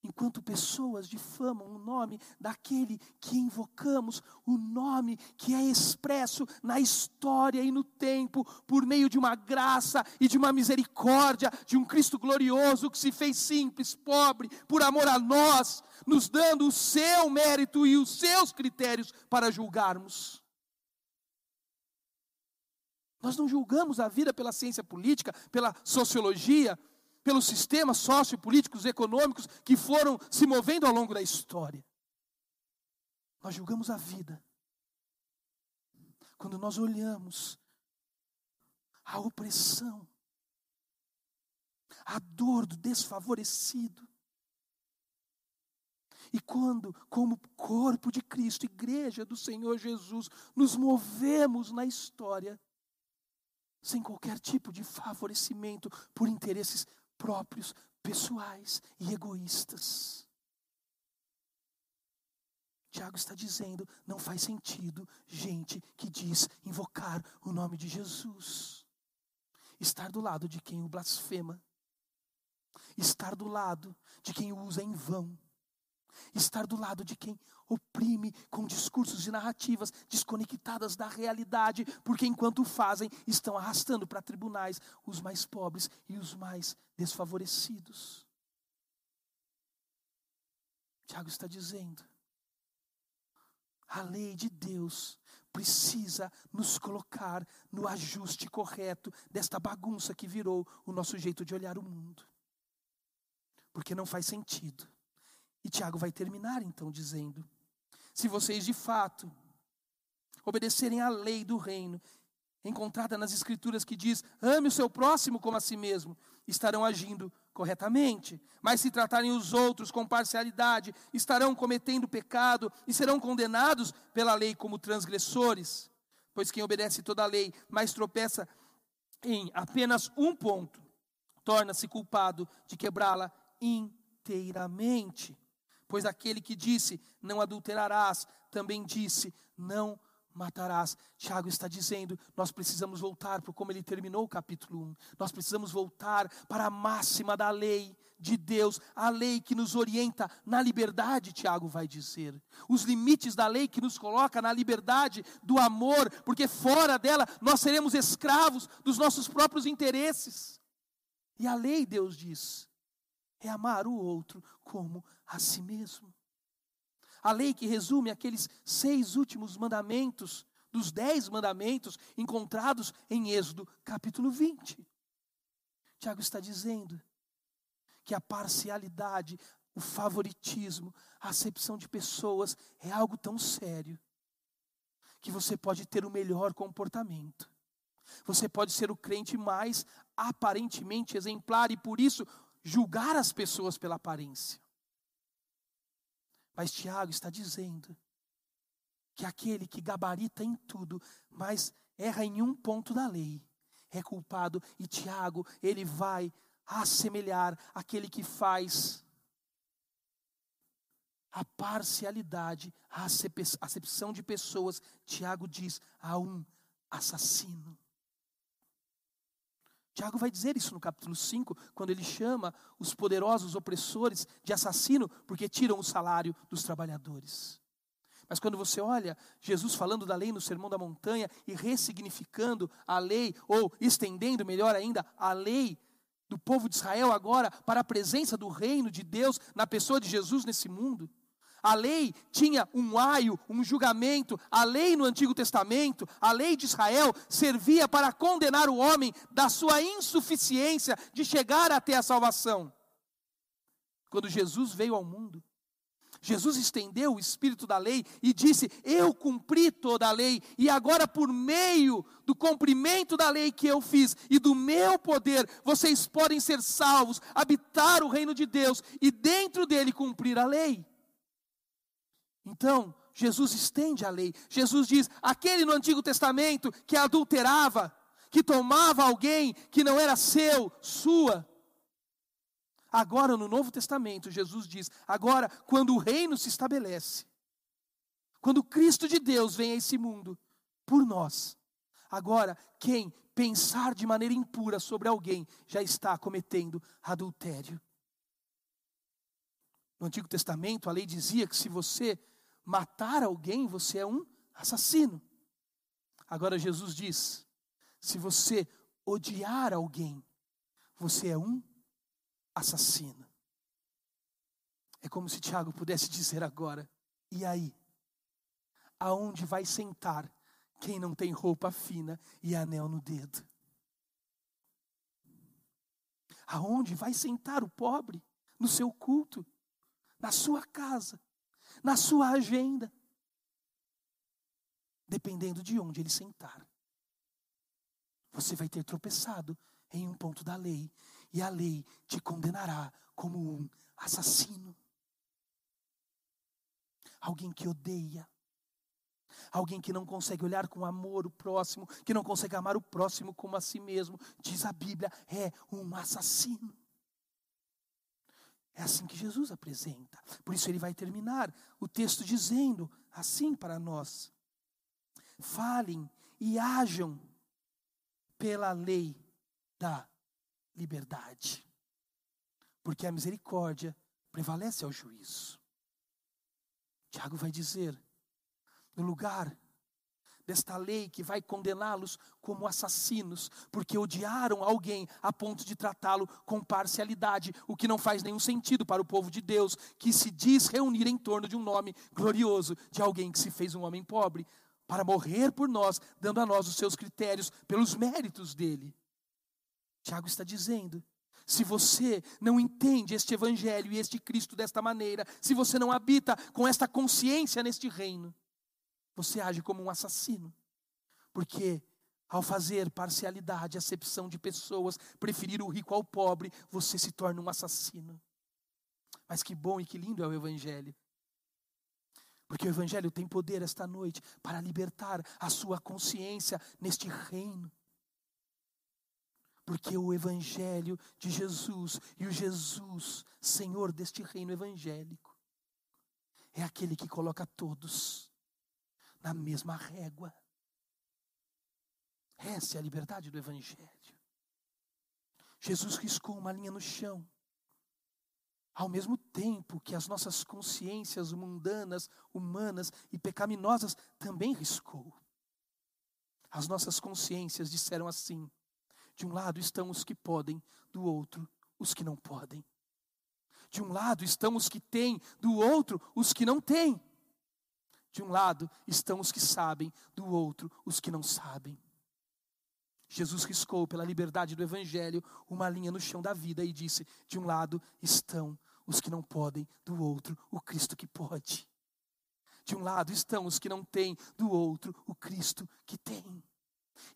A: enquanto pessoas difamam o nome daquele que invocamos, o nome que é expresso na história e no tempo, por meio de uma graça e de uma misericórdia, de um Cristo glorioso que se fez simples, pobre, por amor a nós, nos dando o seu mérito e os seus critérios para julgarmos. Nós não julgamos a vida pela ciência política, pela sociologia, pelos sistemas sociopolíticos, econômicos que foram se movendo ao longo da história. Nós julgamos a vida. Quando nós olhamos a opressão, a dor do desfavorecido. E quando, como corpo de Cristo, igreja do Senhor Jesus, nos movemos na história, sem qualquer tipo de favorecimento por interesses próprios, pessoais e egoístas. Tiago está dizendo: não faz sentido gente que diz invocar o nome de Jesus, estar do lado de quem o blasfema, estar do lado de quem o usa em vão, estar do lado de quem oprime com discursos e narrativas desconectadas da realidade, porque enquanto fazem, estão arrastando para tribunais os mais pobres e os mais desfavorecidos. Tiago está dizendo: a lei de Deus precisa nos colocar no ajuste correto desta bagunça que virou o nosso jeito de olhar o mundo. Porque não faz sentido. E Tiago vai terminar então dizendo: se vocês de fato obedecerem à lei do reino, encontrada nas Escrituras que diz: ame o seu próximo como a si mesmo, estarão agindo corretamente. Mas se tratarem os outros com parcialidade, estarão cometendo pecado e serão condenados pela lei como transgressores. Pois quem obedece toda a lei, mas tropeça em apenas um ponto, torna-se culpado de quebrá-la inteiramente. Pois aquele que disse, não adulterarás, também disse, não matarás. Tiago está dizendo, nós precisamos voltar para como ele terminou o capítulo 1. Nós precisamos voltar para a máxima da lei de Deus, a lei que nos orienta na liberdade, Tiago vai dizer. Os limites da lei que nos coloca na liberdade do amor, porque fora dela nós seremos escravos dos nossos próprios interesses. E a lei, Deus diz, é amar o outro como a si mesmo. A lei que resume aqueles seis últimos mandamentos, dos dez mandamentos encontrados em Êxodo capítulo 20. Tiago está dizendo que a parcialidade, o favoritismo, a acepção de pessoas é algo tão sério que você pode ter o melhor comportamento. Você pode ser o crente mais aparentemente exemplar e por isso julgar as pessoas pela aparência. Mas Tiago está dizendo que aquele que gabarita em tudo, mas erra em um ponto da lei, é culpado. E Tiago, ele vai assemelhar aquele que faz a parcialidade, a acepção de pessoas. Tiago diz a um assassino. Tiago vai dizer isso no capítulo 5, quando ele chama os poderosos opressores de assassino, porque tiram o salário dos trabalhadores. Mas quando você olha Jesus falando da lei no Sermão da Montanha e ressignificando a lei, ou estendendo, melhor ainda, a lei do povo de Israel agora para a presença do reino de Deus na pessoa de Jesus nesse mundo, a lei tinha um aio, um julgamento. A lei no Antigo Testamento, a lei de Israel, servia para condenar o homem da sua insuficiência de chegar até a salvação. Quando Jesus veio ao mundo, Jesus estendeu o espírito da lei e disse: Eu cumpri toda a lei, e agora, por meio do cumprimento da lei que eu fiz e do meu poder, vocês podem ser salvos, habitar o reino de Deus e dentro dele cumprir a lei. Então, Jesus estende a lei. Jesus diz: aquele no Antigo Testamento que adulterava, que tomava alguém que não era seu, sua. Agora, no Novo Testamento, Jesus diz: agora, quando o reino se estabelece, quando Cristo de Deus vem a esse mundo por nós, agora, quem pensar de maneira impura sobre alguém já está cometendo adultério. No Antigo Testamento, a lei dizia que se você matar alguém, você é um assassino. Agora Jesus diz: se você odiar alguém, você é um assassino. É como se Tiago pudesse dizer agora: e aí? Aonde vai sentar quem não tem roupa fina e anel no dedo? Aonde vai sentar o pobre? No seu culto, na sua casa, na sua agenda, dependendo de onde ele sentar. Você vai ter tropeçado em um ponto da lei, e a lei te condenará como um assassino. Alguém que odeia, alguém que não consegue olhar com amor o próximo, que não consegue amar o próximo como a si mesmo, diz a Bíblia, é um assassino. É assim que Jesus apresenta. Por isso ele vai terminar o texto dizendo assim para nós: falem e ajam pela lei da liberdade. Porque a misericórdia prevalece ao juízo. Tiago vai dizer: no lugar desta lei que vai condená-los como assassinos, porque odiaram alguém a ponto de tratá-lo com parcialidade, o que não faz nenhum sentido para o povo de Deus, que se diz reunir em torno de um nome glorioso de alguém que se fez um homem pobre, para morrer por nós, dando a nós os seus critérios pelos méritos dele. Tiago está dizendo: se você não entende este Evangelho e este Cristo desta maneira, se você não habita com esta consciência neste reino, você age como um assassino. Porque ao fazer parcialidade, acepção de pessoas, preferir o rico ao pobre, você se torna um assassino. Mas que bom e que lindo é o Evangelho. Porque o Evangelho tem poder esta noite para libertar a sua consciência neste reino. Porque o Evangelho de Jesus e o Jesus, Senhor deste reino evangélico, é aquele que coloca todos na mesma régua. Essa é a liberdade do Evangelho. Jesus riscou uma linha no chão. Ao mesmo tempo que as nossas consciências mundanas, humanas e pecaminosas também riscou. As nossas consciências disseram assim: de um lado estão os que podem, do outro os que não podem. De um lado estão os que têm, do outro os que não têm. De um lado estão os que sabem, do outro os que não sabem. Jesus riscou pela liberdade do Evangelho uma linha no chão da vida e disse: de um lado estão os que não podem, do outro o Cristo que pode. De um lado estão os que não têm, do outro o Cristo que tem.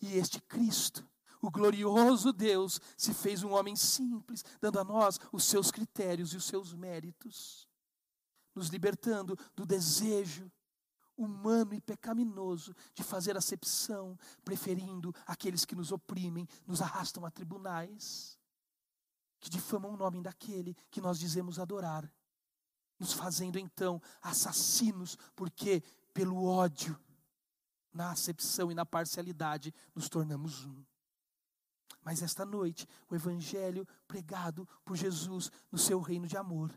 A: E este Cristo, o glorioso Deus, se fez um homem simples, dando a nós os seus critérios e os seus méritos, nos libertando do desejo humano e pecaminoso de fazer acepção, preferindo aqueles que nos oprimem, nos arrastam a tribunais, que difamam o nome daquele que nós dizemos adorar, nos fazendo então assassinos, porque pelo ódio, na acepção e na parcialidade, nos tornamos um. Mas esta noite, o Evangelho pregado por Jesus no seu reino de amor,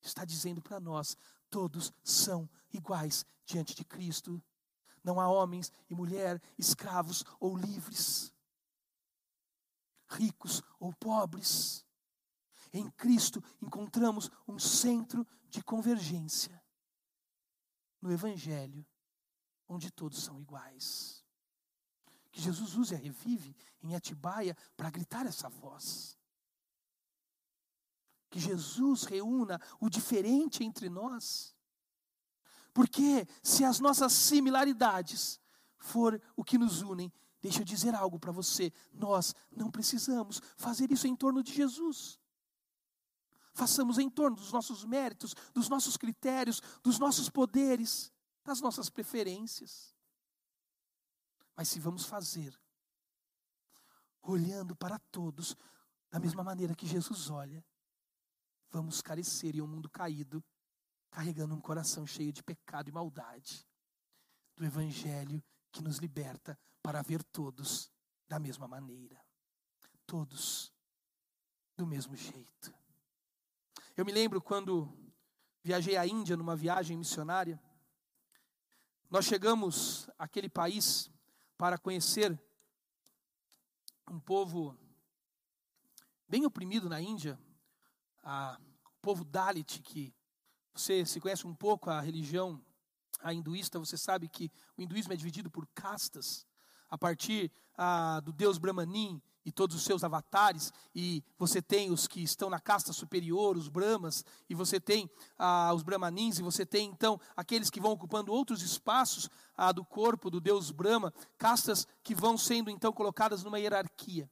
A: está dizendo para nós: todos são iguais diante de Cristo. Não há homens e mulher, escravos ou livres, ricos ou pobres. Em Cristo encontramos um centro de convergência no Evangelho, onde todos são iguais. Que Jesus use a Revive em Atibaia para gritar essa voz. Que Jesus reúna o diferente entre nós. Porque se as nossas similaridades for o que nos unem, deixa eu dizer algo para você, nós não precisamos fazer isso em torno de Jesus. Façamos em torno dos nossos méritos, dos nossos critérios, dos nossos poderes, das nossas preferências. Mas se vamos fazer olhando para todos da mesma maneira que Jesus olha, vamos carecer em um mundo caído, carregando um coração cheio de pecado e maldade, do Evangelho que nos liberta para ver todos da mesma maneira, todos do mesmo jeito. Eu me lembro quando viajei à Índia numa viagem missionária, nós chegamos àquele país para conhecer um povo bem oprimido na Índia, a, o povo Dalit, que você se conhece um pouco a religião a hinduísta, você sabe que o hinduísmo é dividido por castas, a partir a, do deus Brahmanin e todos os seus avatares, e você tem os que estão na casta superior, os Brahmas, e você tem os Brahmanins, e você tem então aqueles que vão ocupando outros espaços do corpo do deus Brahma, castas que vão sendo então colocadas numa hierarquia.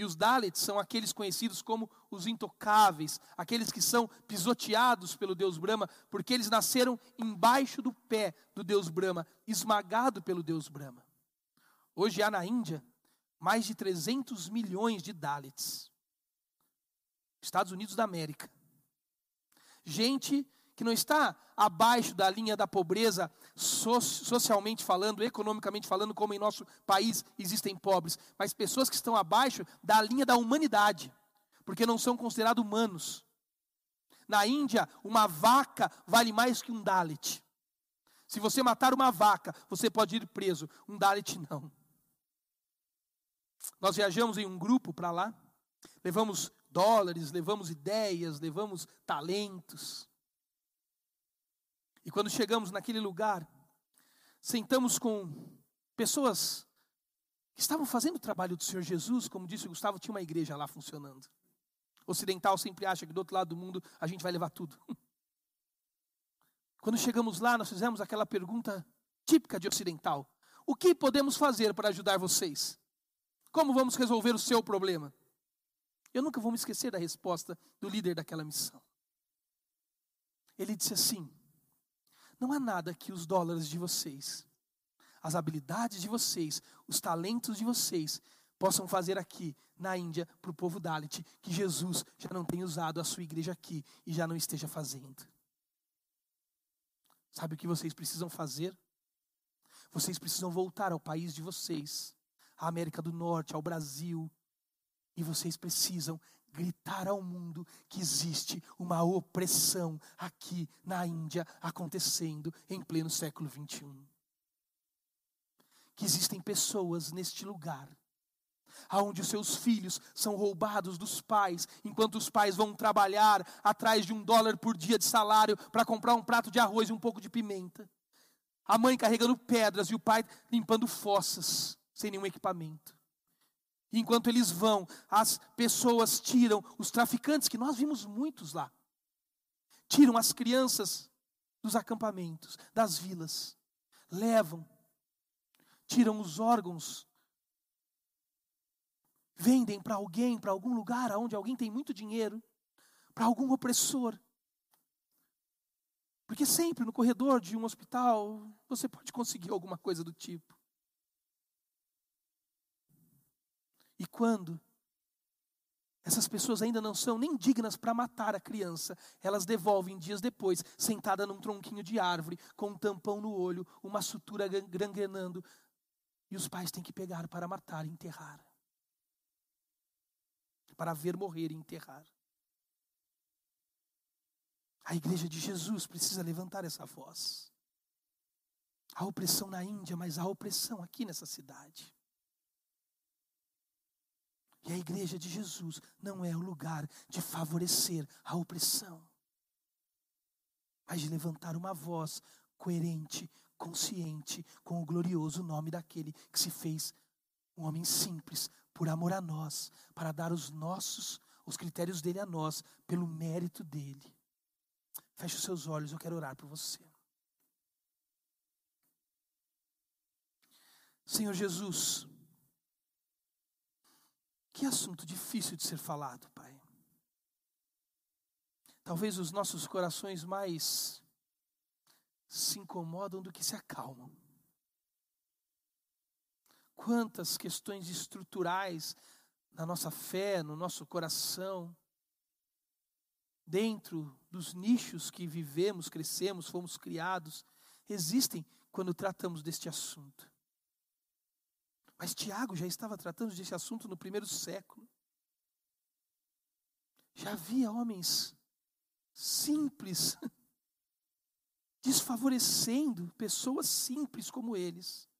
A: E os Dalits são aqueles conhecidos como os intocáveis, aqueles que são pisoteados pelo Deus Brahma, porque eles nasceram embaixo do pé do Deus Brahma, esmagado pelo Deus Brahma. Hoje há na Índia mais de 300 milhões de Dalits. Estados Unidos da América. Gente que não está abaixo da linha da pobreza, socialmente falando, economicamente falando, como em nosso país existem pobres, mas pessoas que estão abaixo da linha da humanidade, porque não são considerados humanos. Na Índia, uma vaca vale mais que um Dalit. Se você matar uma vaca, você pode ir preso. Um Dalit não. Nós viajamos em um grupo para lá, levamos dólares, levamos ideias, levamos talentos. E quando chegamos naquele lugar, sentamos com pessoas que estavam fazendo o trabalho do Senhor Jesus, como disse o Gustavo, tinha uma igreja lá funcionando. Ocidental sempre acha que do outro lado do mundo a gente vai levar tudo. Quando chegamos lá, nós fizemos aquela pergunta típica de ocidental: O que podemos fazer para ajudar vocês? Como vamos resolver o seu problema? Eu nunca vou me esquecer da resposta do líder daquela missão. Ele disse assim: não há nada que os dólares de vocês, as habilidades de vocês, os talentos de vocês possam fazer aqui na Índia para o povo Dalit, que Jesus já não tenha usado a sua igreja aqui e já não esteja fazendo. Sabe o que vocês precisam fazer? Vocês precisam voltar ao país de vocês, à América do Norte, ao Brasil, e vocês precisam gritar ao mundo que existe uma opressão aqui na Índia acontecendo em pleno século 21. Que existem pessoas neste lugar aonde os seus filhos são roubados dos pais, enquanto os pais vão trabalhar atrás de um dólar por dia de salário para comprar um prato de arroz e um pouco de pimenta. A mãe carregando pedras e o pai limpando fossas sem nenhum equipamento. Enquanto eles vão, as pessoas tiram, os traficantes, que nós vimos muitos lá, tiram as crianças dos acampamentos, das vilas, levam, tiram os órgãos, vendem para alguém, para algum lugar onde alguém tem muito dinheiro, para algum opressor. Porque sempre no corredor de um hospital você pode conseguir alguma coisa do tipo. E quando essas pessoas ainda não são nem dignas para matar a criança, elas devolvem dias depois, sentada num tronquinho de árvore, com um tampão no olho, uma sutura gangrenando, e os pais têm que pegar para matar e enterrar. Para ver morrer e enterrar. A igreja de Jesus precisa levantar essa voz. Há opressão na Índia, mas há opressão aqui nessa cidade. E a igreja de Jesus não é o lugar de favorecer a opressão, mas de levantar uma voz coerente, consciente com o glorioso nome daquele que se fez um homem simples por amor a nós, para dar os nossos, os critérios dele a nós, pelo mérito dele. Feche os seus olhos, eu quero orar por você. Senhor Jesus, que assunto difícil de ser falado, Pai. Talvez os nossos corações mais se incomodam do que se acalmam. Quantas questões estruturais na nossa fé, no nosso coração, dentro dos nichos que vivemos, crescemos, fomos criados, existem quando tratamos deste assunto. Mas Tiago já estava tratando desse assunto no primeiro século. Já havia homens simples, desfavorecendo pessoas simples como eles,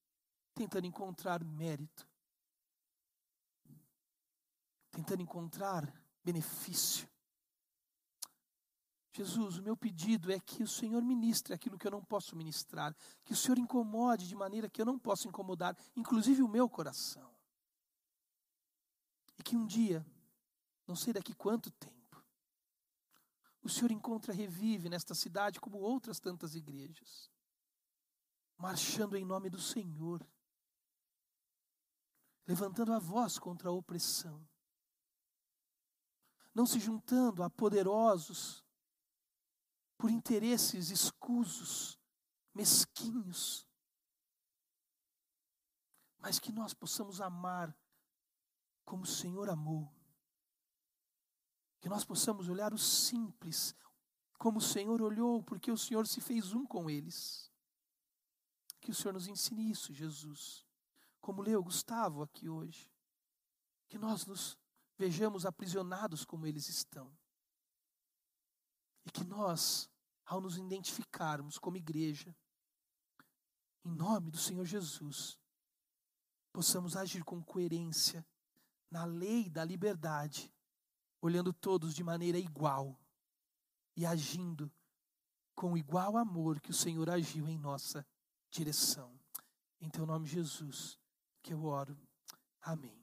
A: tentando encontrar mérito, tentando encontrar benefício. Jesus, o meu pedido é que o Senhor ministre aquilo que eu não posso ministrar, que o Senhor incomode de maneira que eu não posso incomodar, inclusive o meu coração. E que um dia, não sei daqui quanto tempo, o Senhor encontra revive nesta cidade como outras tantas igrejas, marchando em nome do Senhor, levantando a voz contra a opressão, não se juntando a poderosos por interesses escusos, mesquinhos, mas que nós possamos amar como o Senhor amou. Que nós possamos olhar o simples, como o Senhor olhou, porque o Senhor se fez um com eles. Que o Senhor nos ensine isso, Jesus. Como leu Gustavo aqui hoje. Que nós nos vejamos aprisionados como eles estão. E que nós, ao nos identificarmos como igreja, em nome do Senhor Jesus, possamos agir com coerência na lei da liberdade, olhando todos de maneira igual e agindo com igual amor que o Senhor agiu em nossa direção. Em teu nome, Jesus, que eu oro. Amém.